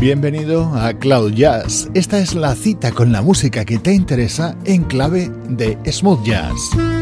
Bienvenido a Cloud Jazz. Esta es la cita con la música que te interesa en clave de smooth jazz.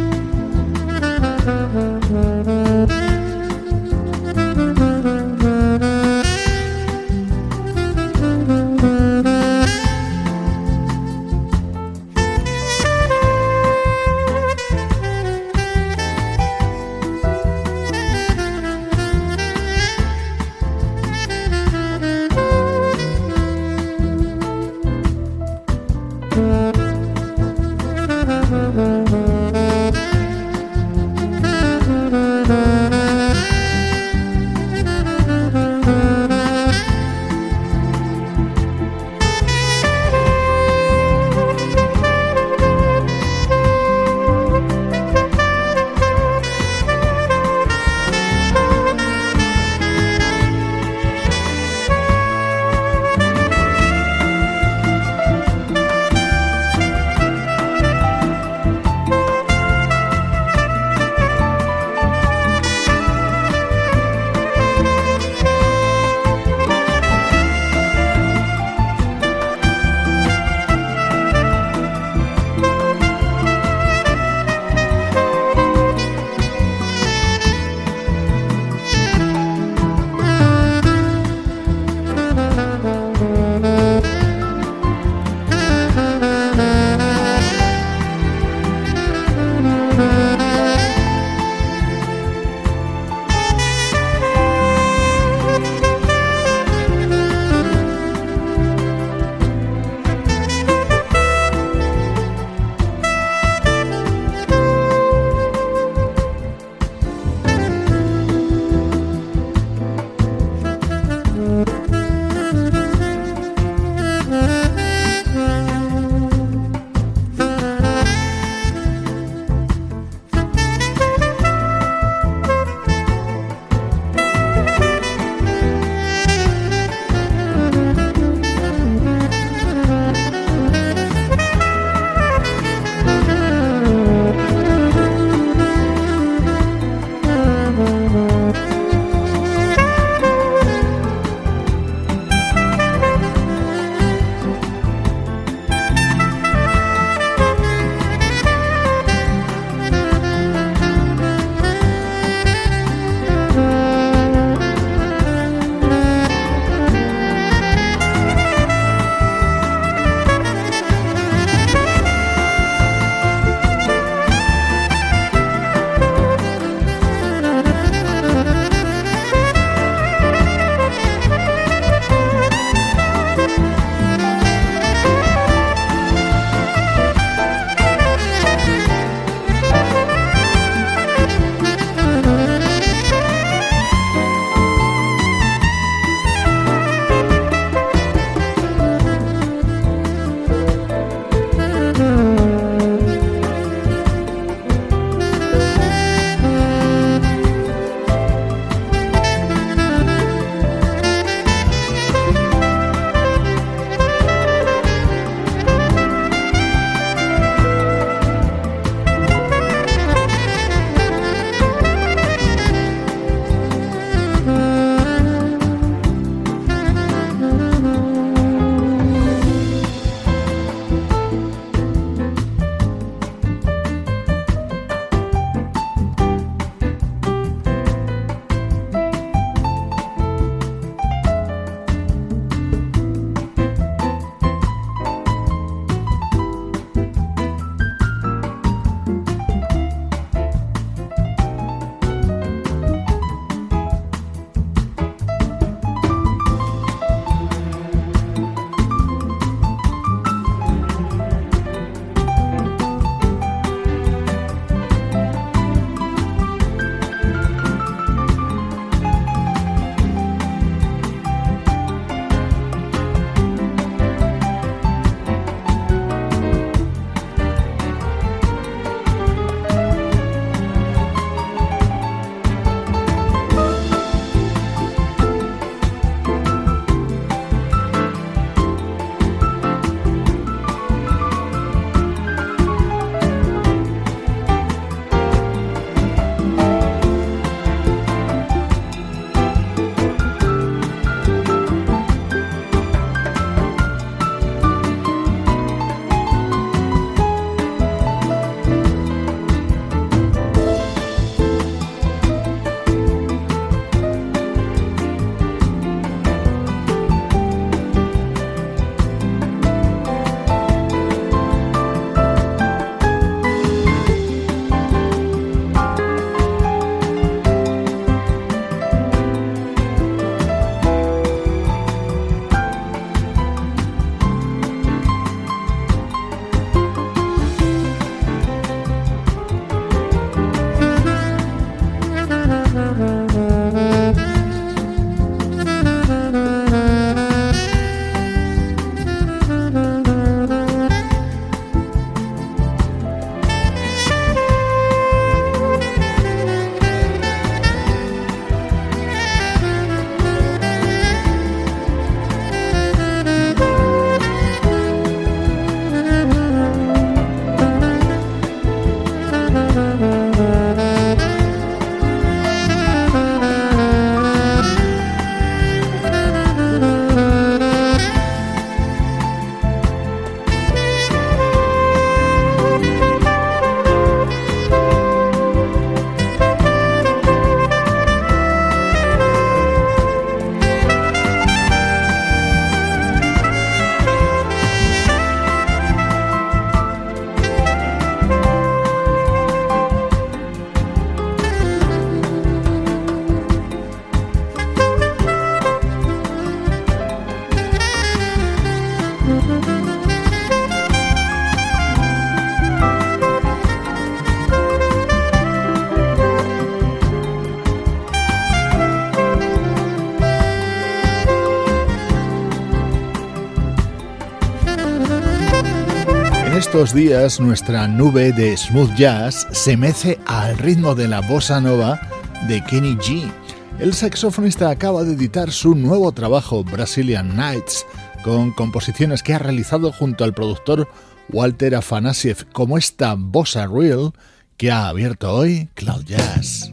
Días nuestra nube de smooth jazz se mece al ritmo de la bossa nova de Kenny G. El saxofonista acaba de editar su nuevo trabajo Brazilian Nights con composiciones que ha realizado junto al productor Walter Afanasiev como esta bossa real que ha abierto hoy Cloud Jazz.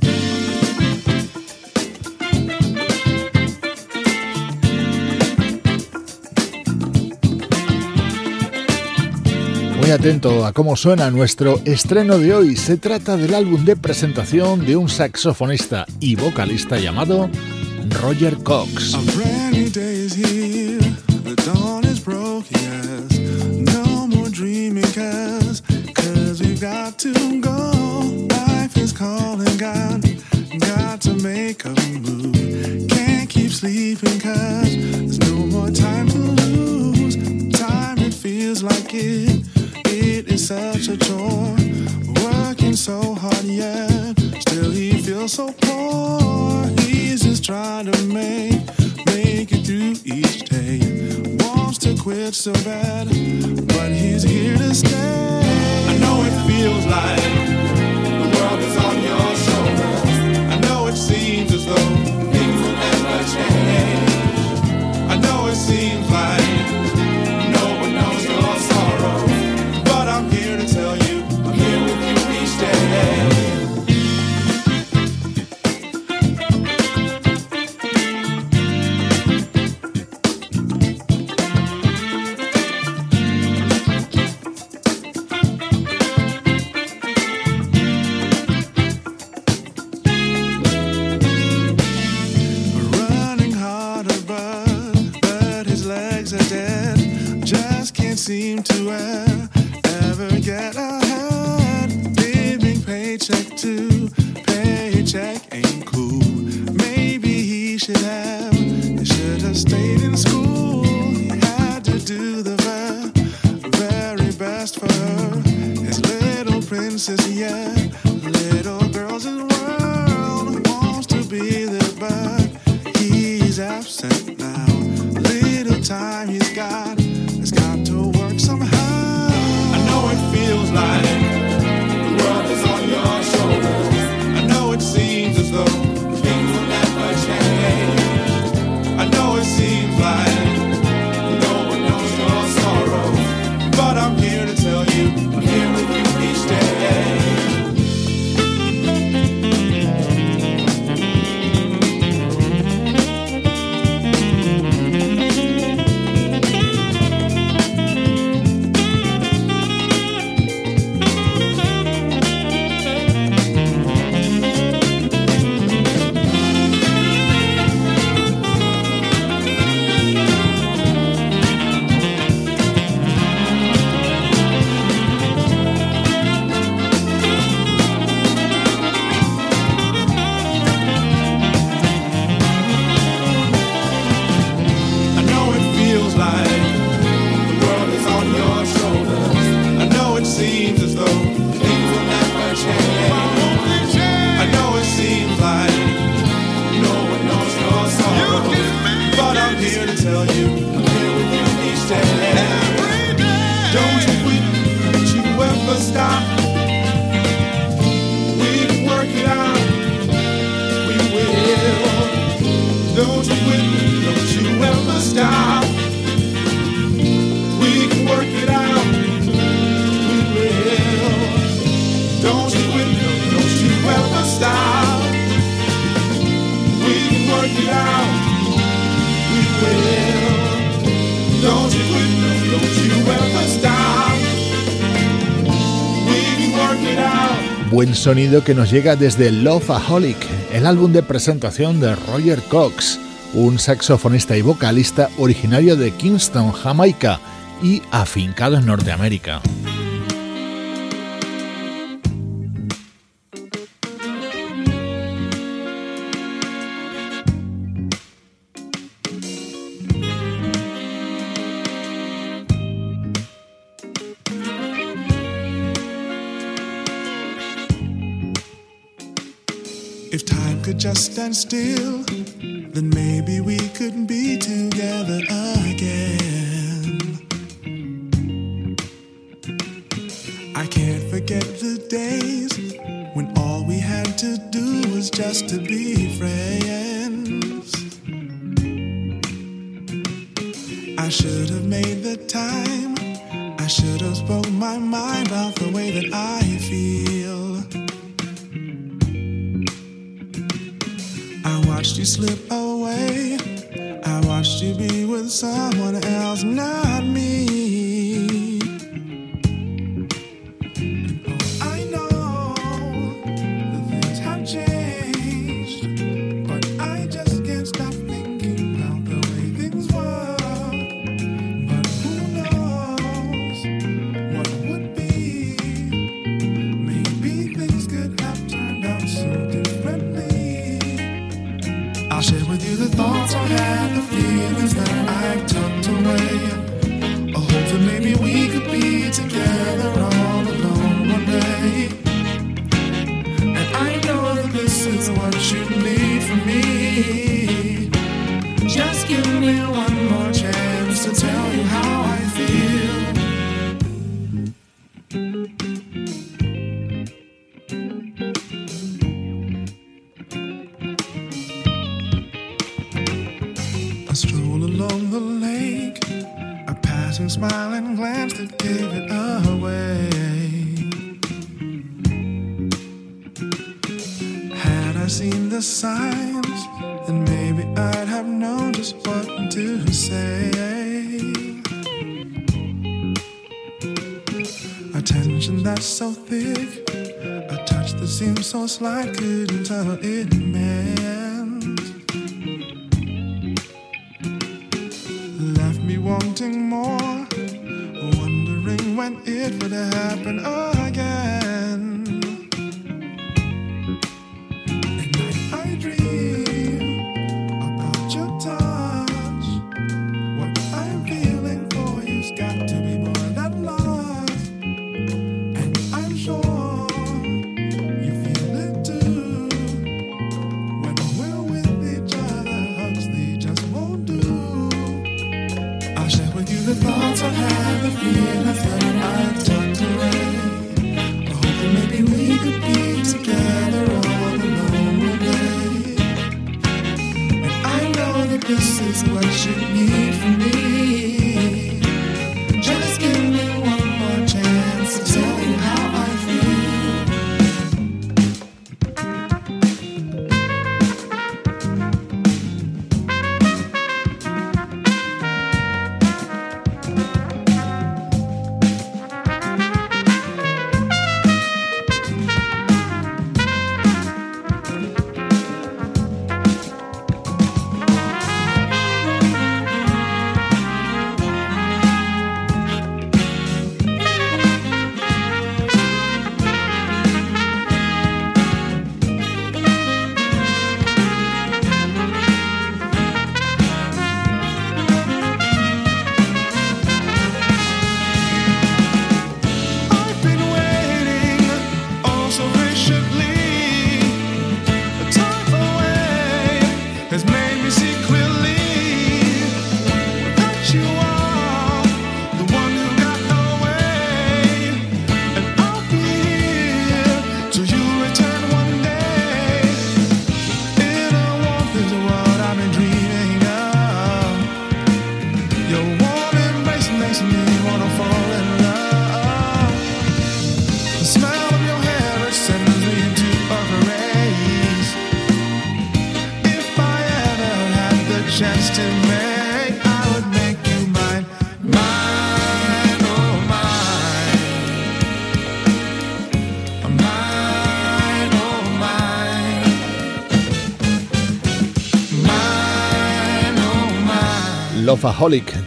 Muy atento a cómo suena nuestro estreno de hoy. Se trata del álbum de presentación de un saxofonista y vocalista llamado Roger Cox. sleeping such a chore. Working so hard, yet still he feels so poor. He's just trying to make make it through each day. Wants to quit so bad, but he's here to stay. I know it feels like Buen sonido que nos llega desde Loveaholic, el álbum de presentación de Roger Cox, un saxofonista y vocalista originario de Kingston, Jamaica y afincado en Norteamérica. stand still, then maybe we could be together again. I can't forget the days when all we had to do was just to be friends. I should have made the time, I should have spoke my mind about the way that I feel. You slip away. I watched you be with someone else, not like couldn't tell it meant. Left me wanting more, wondering when it would happen again. have a feeling that I've tucked away. Hope that maybe we could be together all alone one day. And I know that this is what you need from me.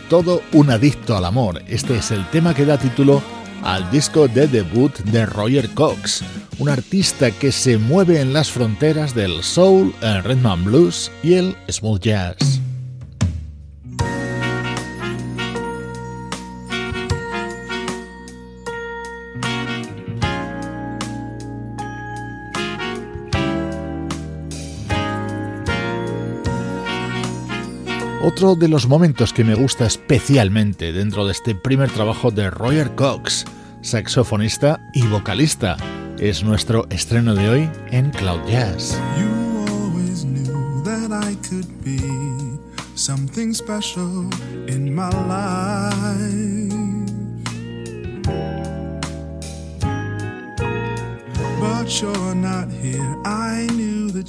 Todo un adicto al amor. Este es el tema que da título al disco de debut de Roger Cox, un artista que se mueve en las fronteras del soul, el rhythm and blues y el smooth jazz. Otro de los momentos que me gusta especialmente dentro de este primer trabajo de Roger Cox, saxofonista y vocalista, es nuestro estreno de hoy en Cloud Jazz.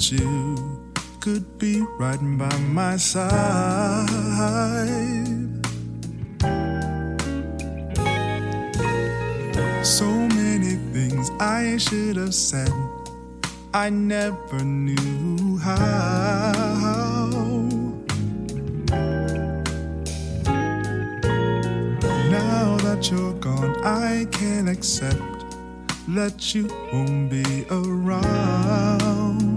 You could be right by my side. So many things I should have said I never knew how. Now that you're gone, I can't accept that you won't be around.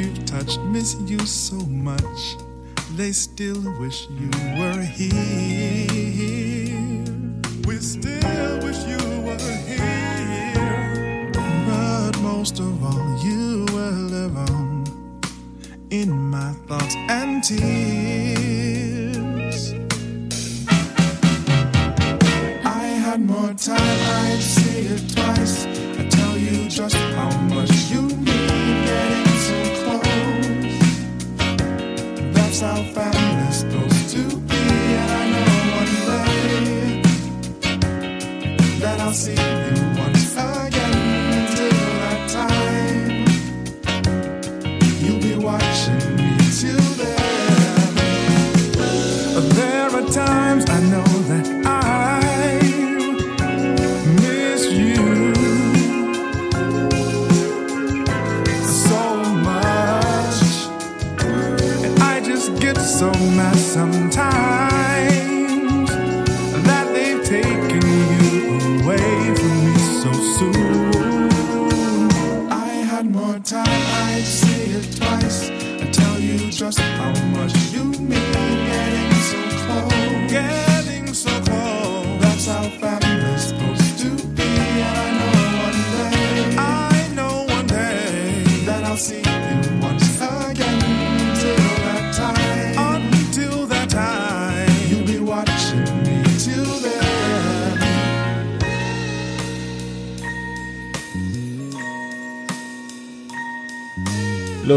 you've touched miss you so much, they still wish you were here. We still wish you were here. But most of all, you will live on in my thoughts and tears. I had more time, I'd say it twice. I tell you just how much How family's supposed to be, and I know one day that I'll see you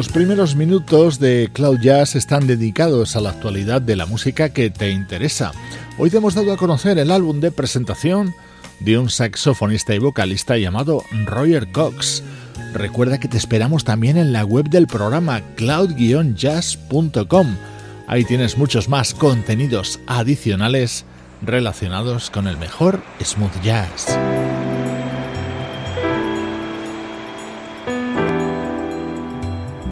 Los primeros minutos de Cloud Jazz están dedicados a la actualidad de la música que te interesa. Hoy te hemos dado a conocer el álbum de presentación de un saxofonista y vocalista llamado Roger Cox. Recuerda que te esperamos también en la web del programa cloud-jazz.com. Ahí tienes muchos más contenidos adicionales relacionados con el mejor smooth jazz.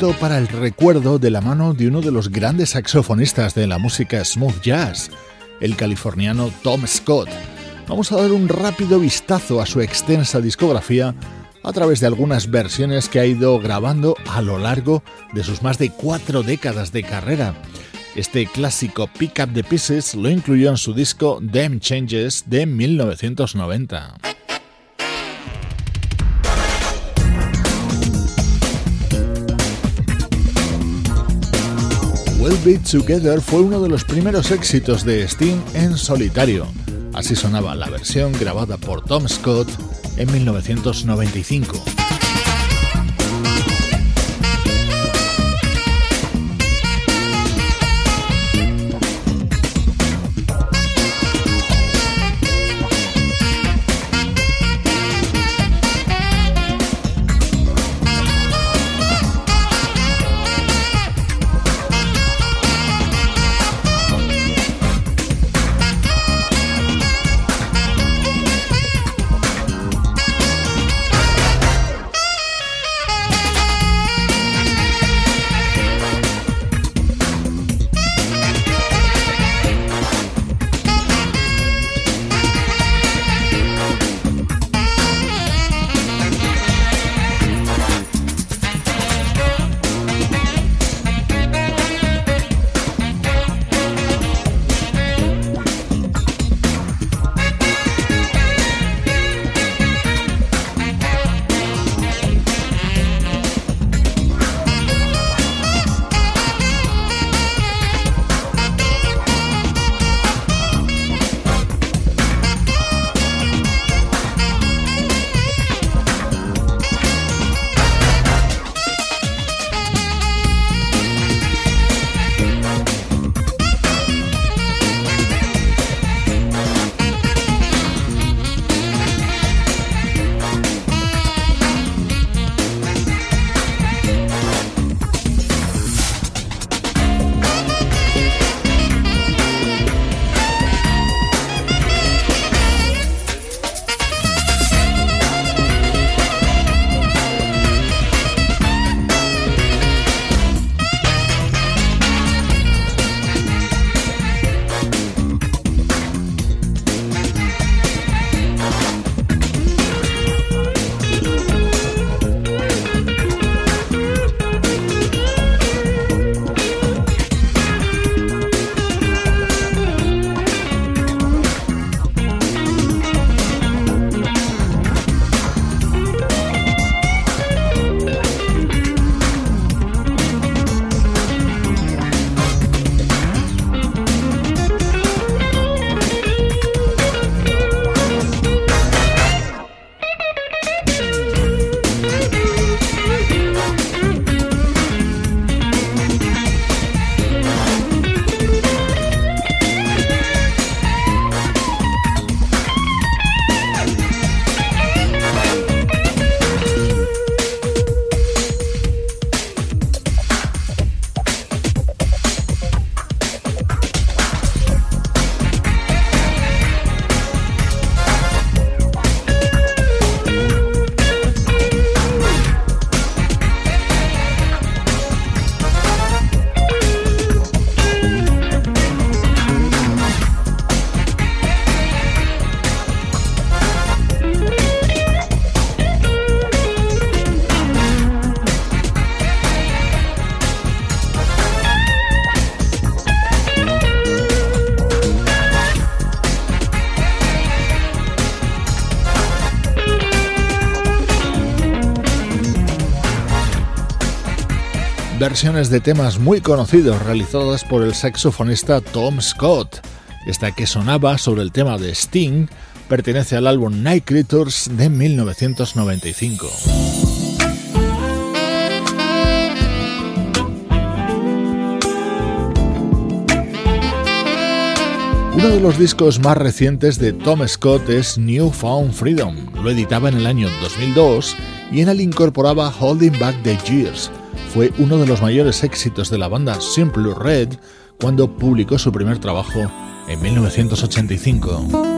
Para el recuerdo de la mano de uno de los grandes saxofonistas de la música smooth jazz, el californiano Tom Scott. Vamos a dar un rápido vistazo a su extensa discografía a través de algunas versiones que ha ido grabando a lo largo de sus más de cuatro décadas de carrera. Este clásico Pick Up the Pieces lo incluyó en su disco Them Changes de 1990. We'll Be Together fue uno de los primeros éxitos de Sting en solitario. Así sonaba la versión grabada por Tom Scott en 1995. Versiones de temas muy conocidos realizadas por el saxofonista Tom Scott. Esta que sonaba sobre el tema de Sting pertenece al álbum Night Creatures de 1995. Uno de los discos más recientes de Tom Scott es New Found Freedom. Lo editaba en el año 2002 y en él incorporaba Holding Back the Years, fue uno de los mayores éxitos de la banda Simple Red cuando publicó su primer trabajo en 1985.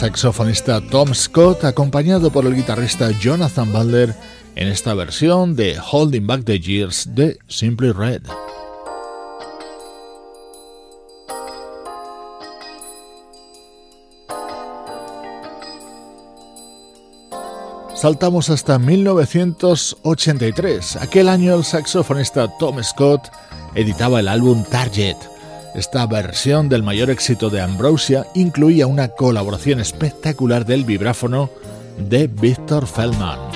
Saxofonista Tom Scott acompañado por el guitarrista Jonathan Balder en esta versión de Holding Back the Years de Simply Red. Saltamos hasta 1983. Aquel año el saxofonista Tom Scott editaba el álbum Target. Esta versión del mayor éxito de Ambrosia incluía una colaboración espectacular del vibráfono de Victor Feldman.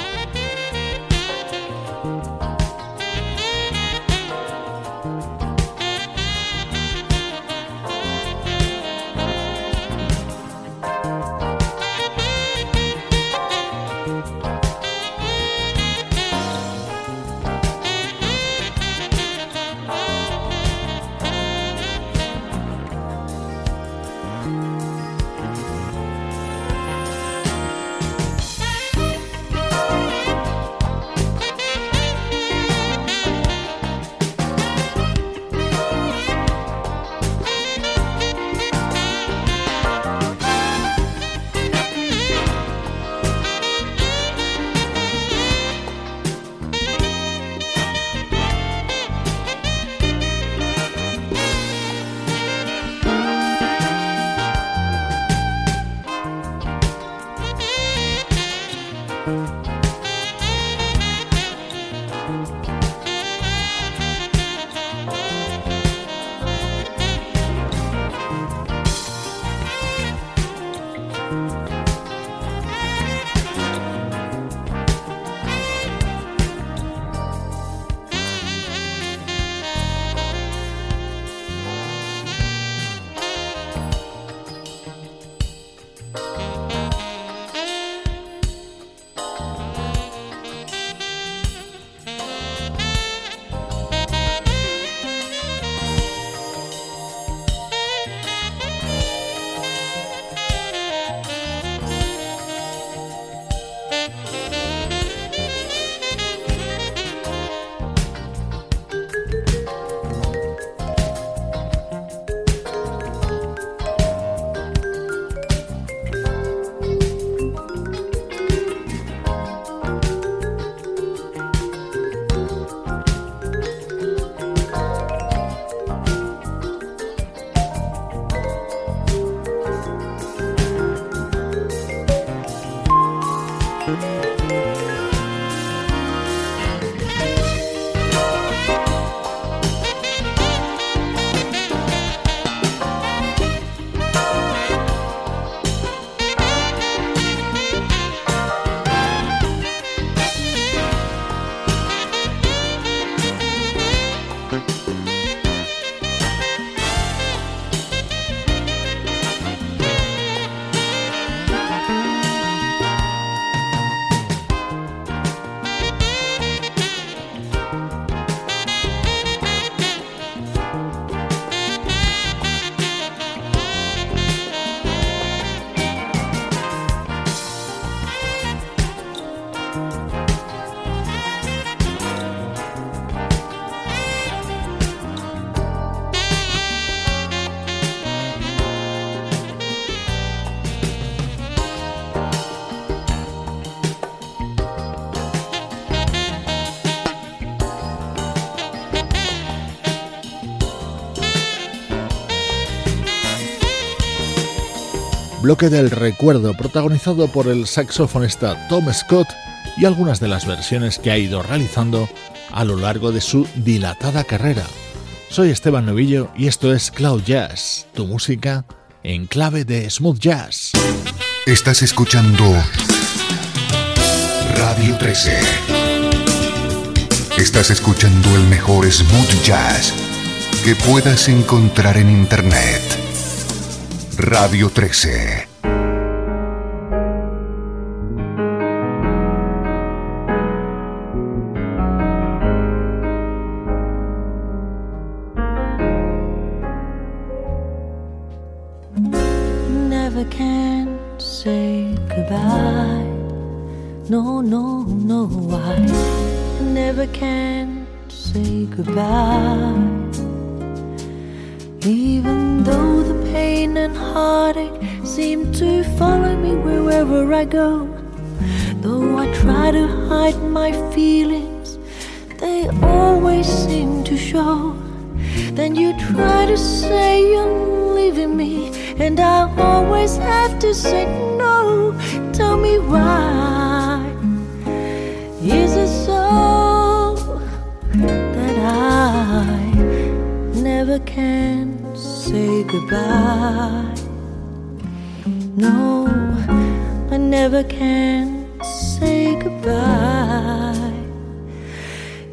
Bloque del recuerdo protagonizado por el saxofonista Tom Scott y algunas de las versiones que ha ido realizando a lo largo de su dilatada carrera. Soy Esteban Novillo y esto es Cloud Jazz, tu música en clave de smooth jazz. Estás escuchando Radio 13. Estás escuchando el mejor smooth jazz que puedas encontrar en Internet. Radio 13.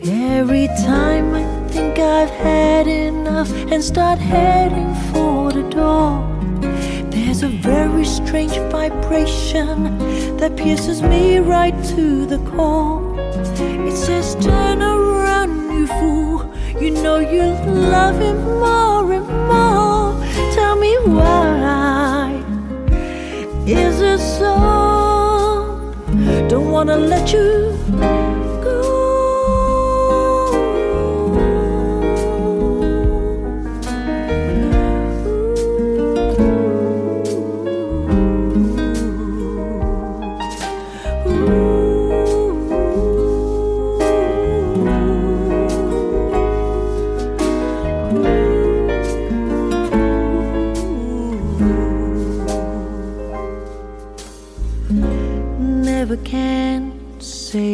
Every time I think I've had enough and start heading for the door. There's a very strange vibration that pierces me right to the core. It says, Turn around, you fool. You know you love him more and more. Tell me why. Is it so? Don't wanna let you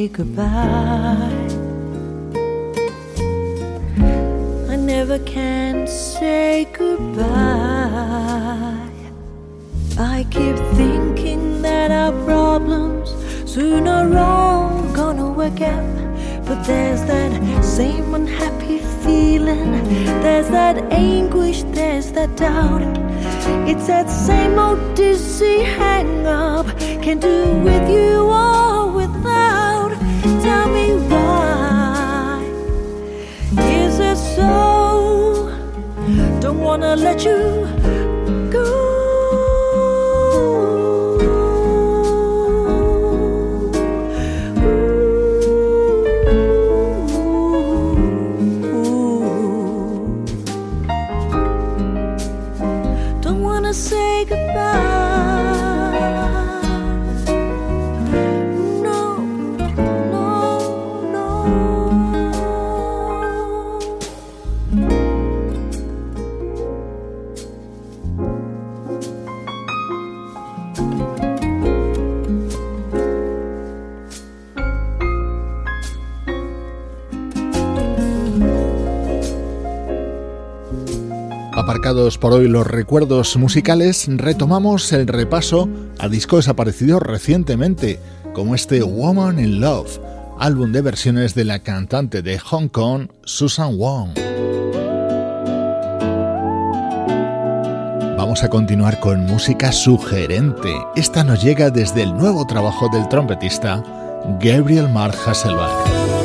goodbye. I never can say goodbye. I keep thinking that our problems soon or all gonna work out. But there's that same unhappy feeling, there's that anguish, there's that doubt. It's that same old dizzy hang up. Can do with you or wanna let you go. Don't wanna say goodbye. Por hoy los recuerdos musicales, retomamos el repaso a discos aparecidos recientemente, como este Woman in Love, álbum de versiones de la cantante de Hong Kong, Susan Wong. Vamos a continuar con música sugerente. Esta nos llega desde el nuevo trabajo del trompetista Gabriel Mark Hasselbach.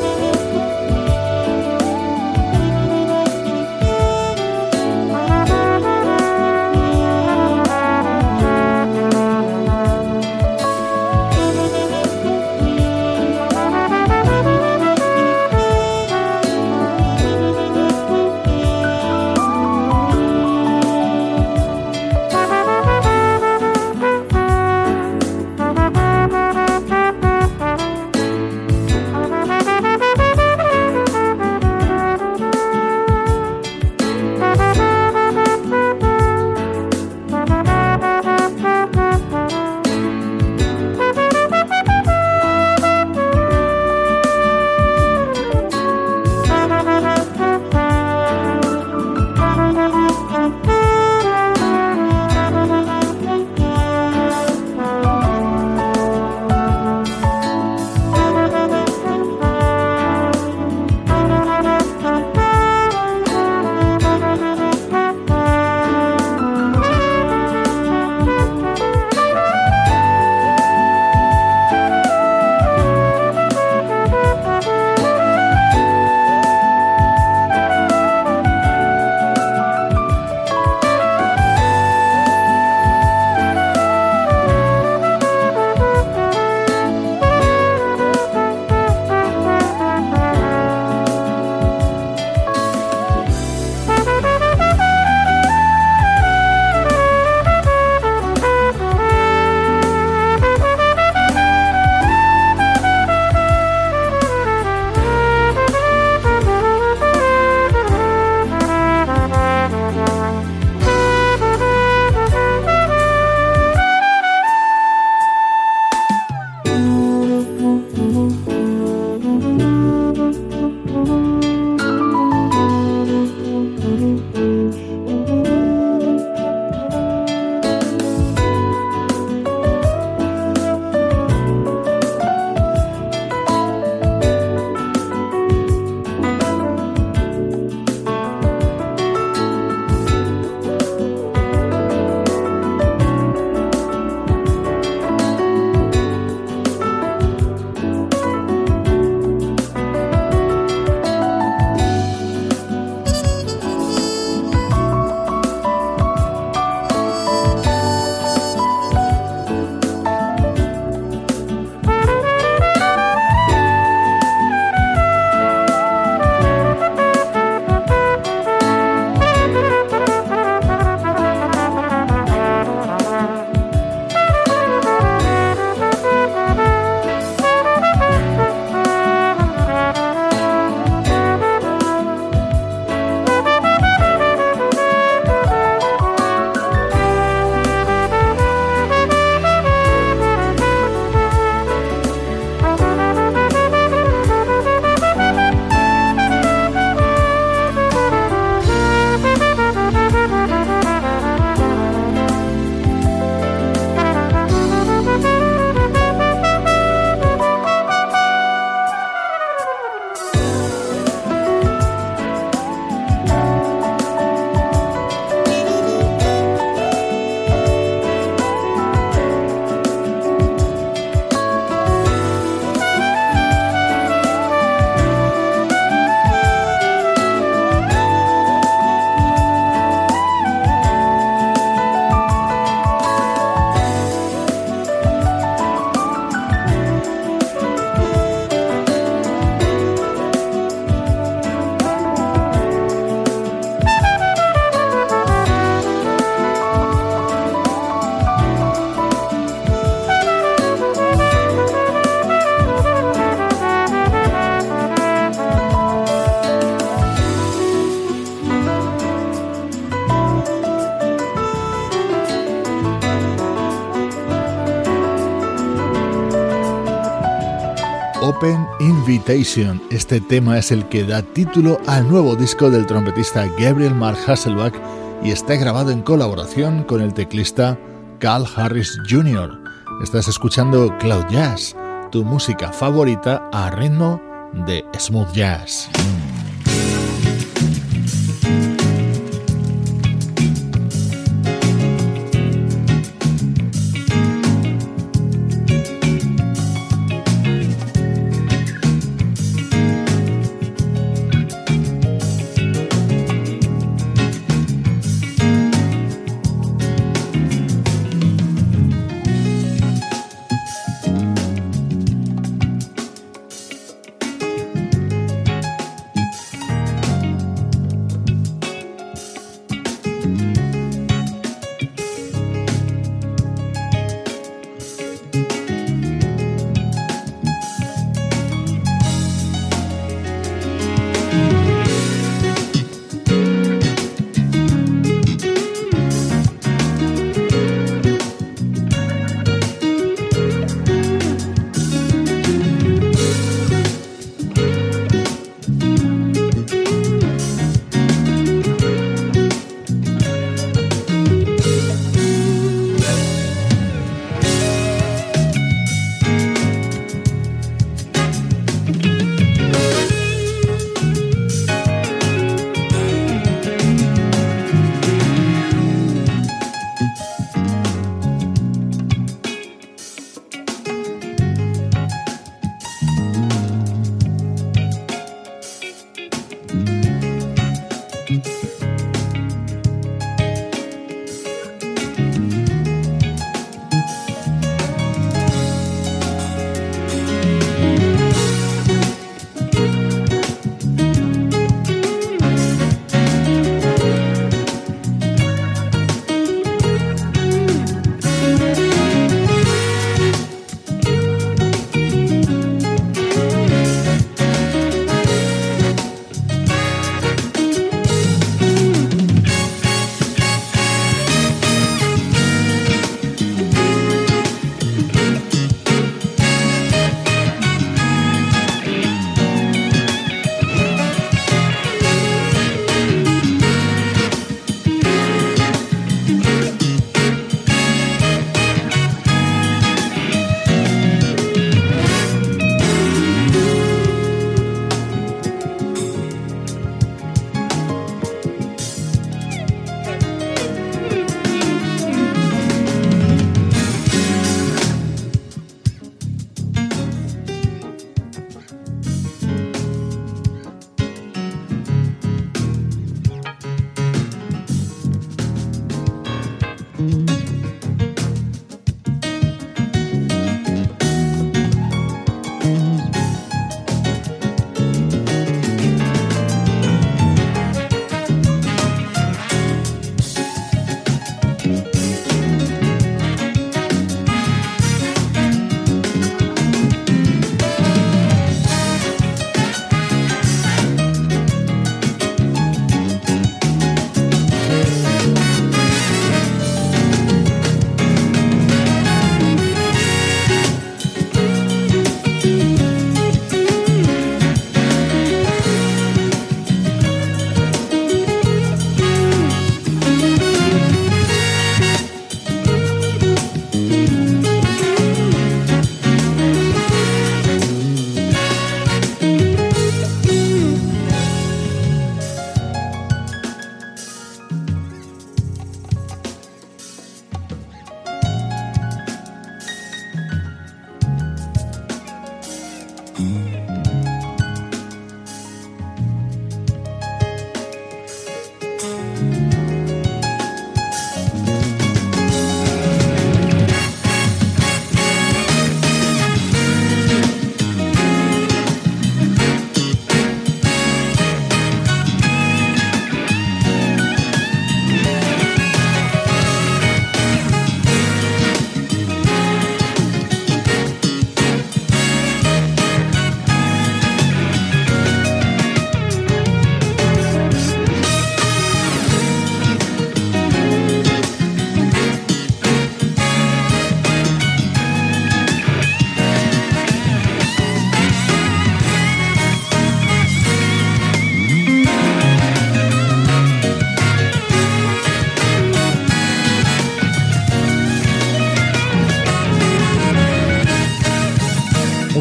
Este tema es el que da título al nuevo disco del trompetista Gabriel Mark Hasselbach y está grabado en colaboración con el teclista Carl Harris Jr. Estás escuchando Cloud Jazz, tu música favorita a ritmo de smooth jazz.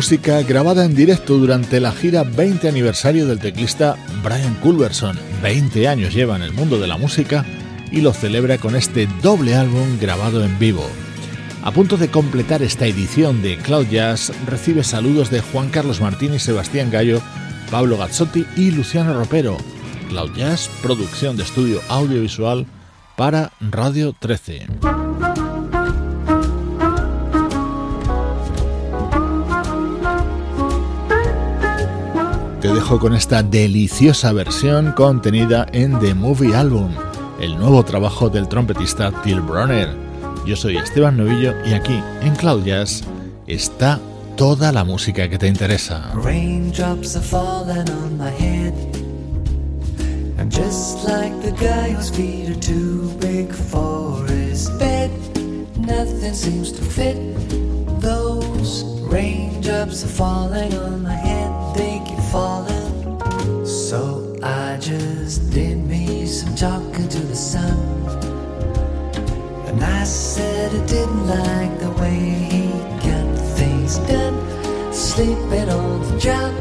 Música grabada en directo durante la gira 20 aniversario del teclista Brian Culberson. 20 años lleva en el mundo de la música y lo celebra con este doble álbum grabado en vivo. A punto de completar esta edición de Cloud Jazz, recibe saludos de Juan Carlos Martín y Sebastián Gallo, Pablo Gazzotti y Luciano Ropero. Cloud Jazz, producción de estudio audiovisual para Radio 13. Te dejo con esta deliciosa versión contenida en The Movie Album, el nuevo trabajo del trompetista Till Bronner. Yo soy Esteban Novillo y aquí en Cloud Jazz está toda la música que te interesa. Raindrops are falling on my head. I'm just like the guy whose feet are too big for his bed. Nothing seems to fit. Those raindrops are falling on my head. So I just did me some talking to the sun. And I said I didn't like the way he got things done. Sleeping on the job.